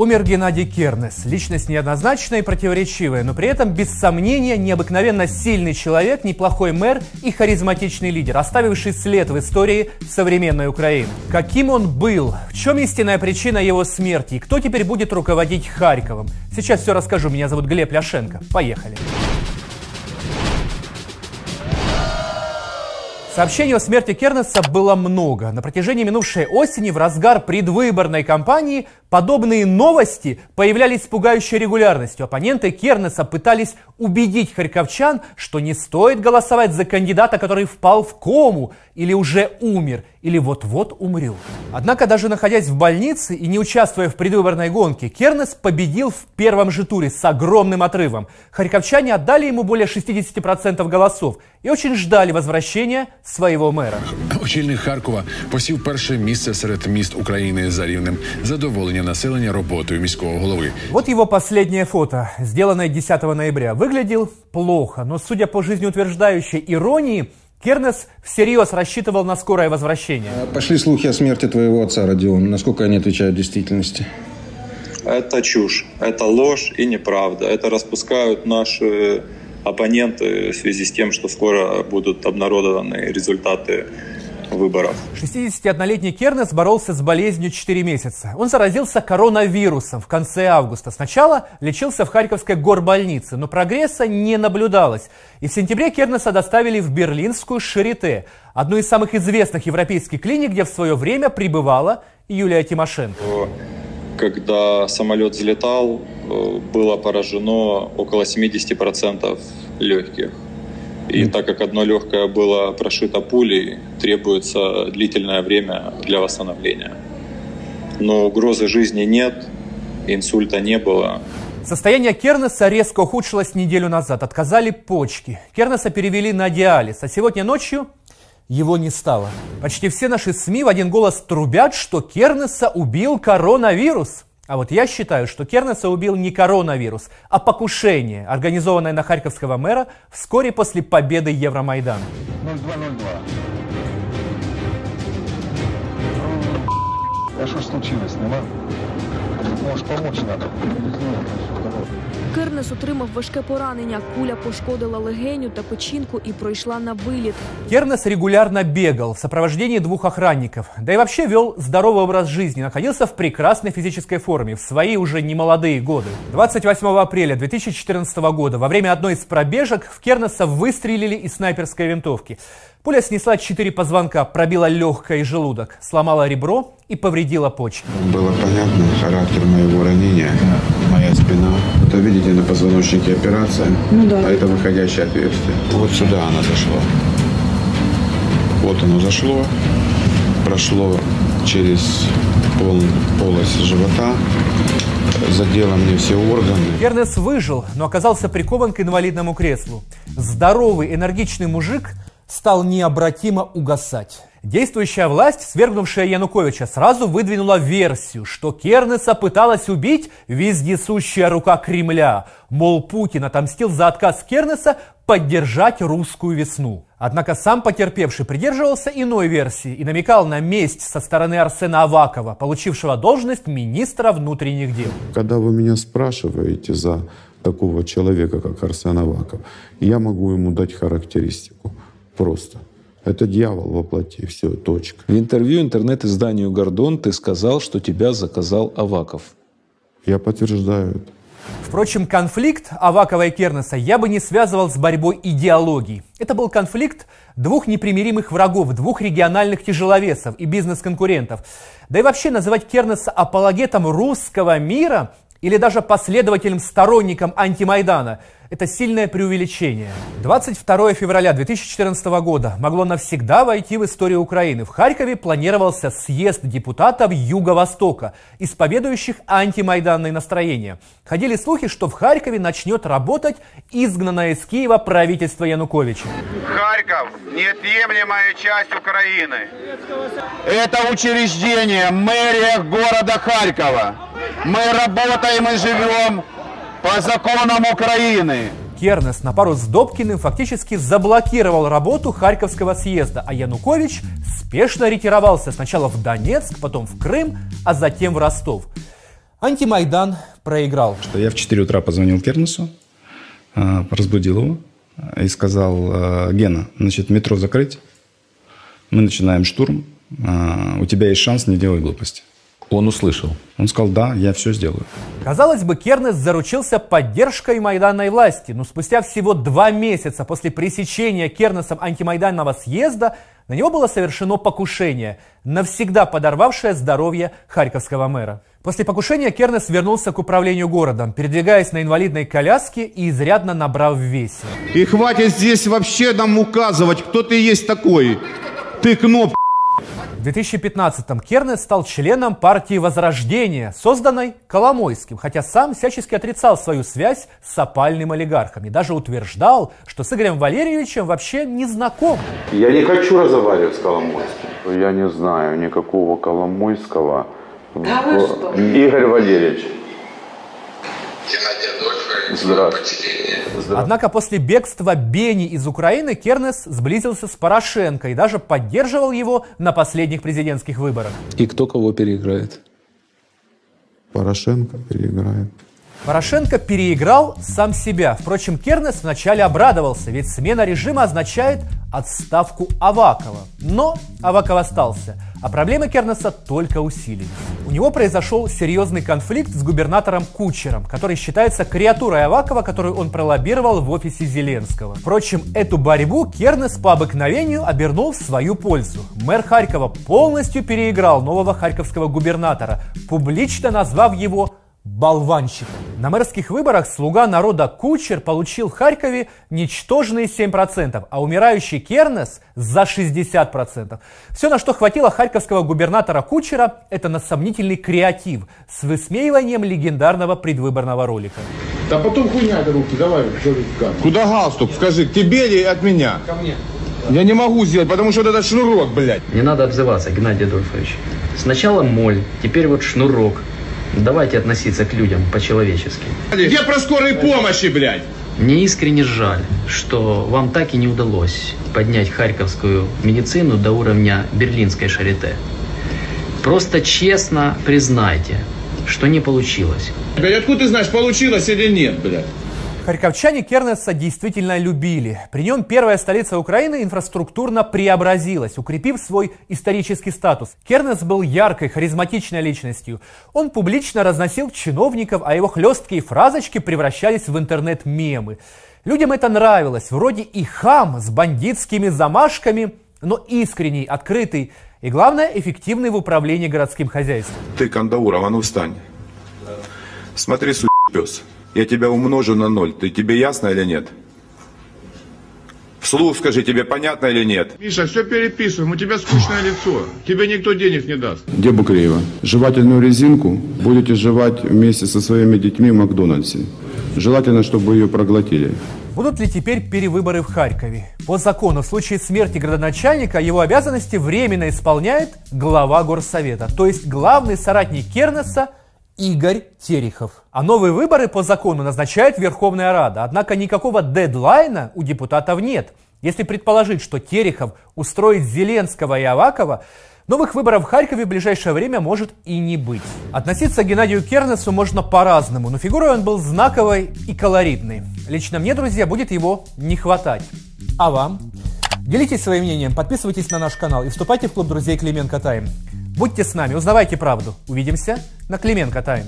Умер Геннадий Кернес. Личность неоднозначная и противоречивая, но при этом, без сомнения, необыкновенно сильный человек, неплохой мэр и харизматичный лидер, оставивший след в истории современной Украины. Каким он был? В чем истинная причина его смерти? И кто теперь будет руководить Харьковом? Сейчас все расскажу. Меня зовут Глеб Ляшенко. Поехали. Сообщений о смерти Кернеса было много. На протяжении минувшей осени в разгар предвыборной кампании подобные новости появлялись с пугающей регулярностью. Оппоненты Кернеса пытались убедить харьковчан, что не стоит голосовать за кандидата, который впал в кому, или уже умер, или вот-вот умрет. Однако даже находясь в больнице и не участвуя в предвыборной гонке, Кернес победил в первом же туре с огромным отрывом. Харьковчане отдали ему более 60% голосов і очень ждали возвращения своего мера. Очільник Харкова посів перше місце серед міст України за рівнем задоволення населення роботою міського голови. Вот его последнее фото, сделанное 10 ноября. Выглядел плохо, но судя по жизнеутверждающей иронии, Кернес всерьез рассчитывал на скорое возвращение. Пошли слухи о смерти твоего отца, Родион. Насколько они отвечают действительности? Это чушь, это ложь и неправда. Это распускают наши оппоненты в связи с тем, что скоро будут обнародованы результаты выборов. 61-летний Кернес боролся с болезнью 4 месяца. Он заразился коронавирусом в конце августа. Сначала лечился в Харьковской горбольнице, но прогресса не наблюдалось. И в сентябре Кернеса доставили в берлинскую Шарите, одну из самых известных европейских клиник, где в свое время пребывала Юлия Тимошенко. Когда самолет взлетал, э, было поражено около 70% легких. И так как одно легкое было прошито пулей, требуется длительное время для восстановления. Но угрозы жизни нет, инсульта не было. Состояние Кернеса резко ухудшилось неделю назад. Отказали почки. Кернеса перевели на диализ. А сегодня ночью его не стало. Почти все наши СМИ в один голос трубят, что Кернеса убил коронавирус. А вот я считаю, что Кернеса убил не коронавирус, а покушение, организованное на харьковского мэра вскоре после победы Евромайдана. 0202. А что случилось, нема? Может, помочь надо? Кернес отримав важке поранення. Куля пошкодила легеню та печінку і пройшла на виліт. Кернес регулярно бегал в сопровождении двух охранников, да и вообще вел здоровый образ жизни, находился в прекрасной физической форме в свои уже немолодые годы. 28 апреля 2014 года во время одной из пробежек в Кернеса выстрелили из снайперской винтовки. Пуля снесла четыре позвонка, пробила легкое и желудок, сломала ребро и повредила почки. Было понятно характер моего ранения, моя спина. Это видите на позвоночнике операция, ну, да. а это выходящее отверстие. Вот сюда она зашла. Вот оно зашло, прошло через пол, полость живота, задело мне все органы. Кернес выжил, но оказался прикован к инвалидному креслу. Здоровый, энергичный мужик – стал необратимо угасать. Действующая власть, свергнувшая Януковича, сразу выдвинула версию, что Кернеса пыталась убить вездесущая рука Кремля. Мол, Путин отомстил за отказ Кернеса поддержать русскую весну. Однако сам потерпевший придерживался иной версии и намекал на месть со стороны Арсена Авакова, получившего должность министра внутренних дел. Когда вы меня спрашиваете за такого человека, как Арсен Аваков, я могу ему дать характеристику просто. Это дьявол во плоти, все, точка. В интервью интернет-изданию «Гордон» ты сказал, что тебя заказал Аваков. Я подтверждаю это. Впрочем, конфликт Авакова и Кернеса я бы не связывал с борьбой идеологий. Это был конфликт двух непримиримых врагов, двух региональных тяжеловесов и бизнес-конкурентов. Да и вообще называть Кернеса апологетом русского мира или даже последователем, сторонником антимайдана – это сильное преувеличение. 22 февраля 2014 года могло навсегда войти в историю Украины. В Харькове планировался съезд депутатов Юго-Востока, исповедующих антимайданные настроения. Ходили слухи, что в Харькове начнет работать изгнанное из Киева правительство Януковича. Харьков – неотъемлемая часть Украины. Это учреждение, мэрия города Харькова. Мы работаем и живем по законам Украины. Кернес на пару с Добкиным фактически заблокировал работу Харьковского съезда, а Янукович спешно ретировался сначала в Донецк, потом в Крым, а затем в Ростов. Антимайдан проиграл. Что я в 4 утра позвонил Кернесу, а, разбудил его и сказал, «А, Гена, значит, метро закрыть, мы начинаем штурм, а, у тебя есть шанс, не делай глупости. Он услышал. Он сказал, да, я все сделаю. Казалось бы, Кернес заручился поддержкой майданной власти, но спустя всего два месяца после пресечения Кернесом антимайданного съезда на него было совершено покушение, навсегда подорвавшее здоровье харьковского мэра. После покушения Кернес вернулся к управлению городом, передвигаясь на инвалидной коляске и изрядно набрав в весе. И хватит здесь вообще нам указывать, кто ты есть такой. Ты кнопка. В 2015-м Кернес стал членом партии Возрождения, созданной Коломойским, хотя сам всячески отрицал свою связь с опальным олигархом и даже утверждал, что с Игорем Валерьевичем вообще не знаком. Я не хочу разговаривать с Коломойским. Я не знаю никакого Коломойского. Да вы что? Игорь Валерьевич. Здравствуйте. Однако после бегства Бени из Украины Кернес сблизился с Порошенко и даже поддерживал его на последних президентских выборах. И кто кого переиграет? Порошенко переиграет. Порошенко переиграл сам себя. Впрочем, Кернес вначале обрадовался, ведь смена режима означает отставку Авакова. Но Аваков остался, а проблемы Кернеса только усилились. У него произошел серьезный конфликт с губернатором Кучером, который считается креатурой Авакова, которую он пролоббировал в офисе Зеленского. Впрочем, эту борьбу Кернес по обыкновению обернул в свою пользу. Мэр Харькова полностью переиграл нового харьковского губернатора, публично назвав его болванщиком. На мэрских выборах слуга народа Кучер получил в Харькове ничтожные 7%, а умирающий Кернес за 60%. Все, на что хватило харьковского губернатора Кучера, это на сомнительный креатив с высмеиванием легендарного предвыборного ролика. Да потом хуйня это руки, давай, Куда галстук? Скажи, к тебе или от меня? Ко мне. Я не могу сделать, потому что вот этот шнурок, блядь. Не надо обзываться, Геннадий Адольфович. Сначала моль, теперь вот шнурок. Давайте относиться к людям по-человечески. Я про скорой помощи, блядь. Мне искренне жаль, что вам так и не удалось поднять харьковскую медицину до уровня берлинской шарите. Просто честно признайте, что не получилось. Блядь, откуда ты знаешь, получилось или нет, блядь? Харьковчане Кернеса действительно любили. При нем первая столица Украины инфраструктурно преобразилась, укрепив свой исторический статус. Кернес был яркой, харизматичной личностью. Он публично разносил чиновников, а его хлесткие фразочки превращались в интернет-мемы. Людям это нравилось. Вроде и хам с бандитскими замашками, но искренний, открытый и, главное, эффективный в управлении городским хозяйством. Ты, Кандауров, а ну встань. Смотри, су*** пес. Я тебя умножу на ноль. Ты тебе ясно или нет? Вслух скажи, тебе понятно или нет? Миша, все переписываем, у тебя скучное лицо. Тебе никто денег не даст. Где Букреева? Жевательную резинку будете жевать вместе со своими детьми в Макдональдсе. Желательно, чтобы ее проглотили. Будут ли теперь перевыборы в Харькове? По закону, в случае смерти градоначальника его обязанности временно исполняет глава горсовета, то есть главный соратник Кернеса Игорь Терехов. А новые выборы по закону назначает Верховная Рада. Однако никакого дедлайна у депутатов нет. Если предположить, что Терехов устроит Зеленского и Авакова, новых выборов в Харькове в ближайшее время может и не быть. Относиться к Геннадию Кернесу можно по-разному, но фигурой он был знаковой и колоритной. Лично мне, друзья, будет его не хватать. А вам? Делитесь своим мнением, подписывайтесь на наш канал и вступайте в клуб друзей Клименко Тайм. Будьте с нами, узнавайте правду. Увидимся на Клименко Тайм.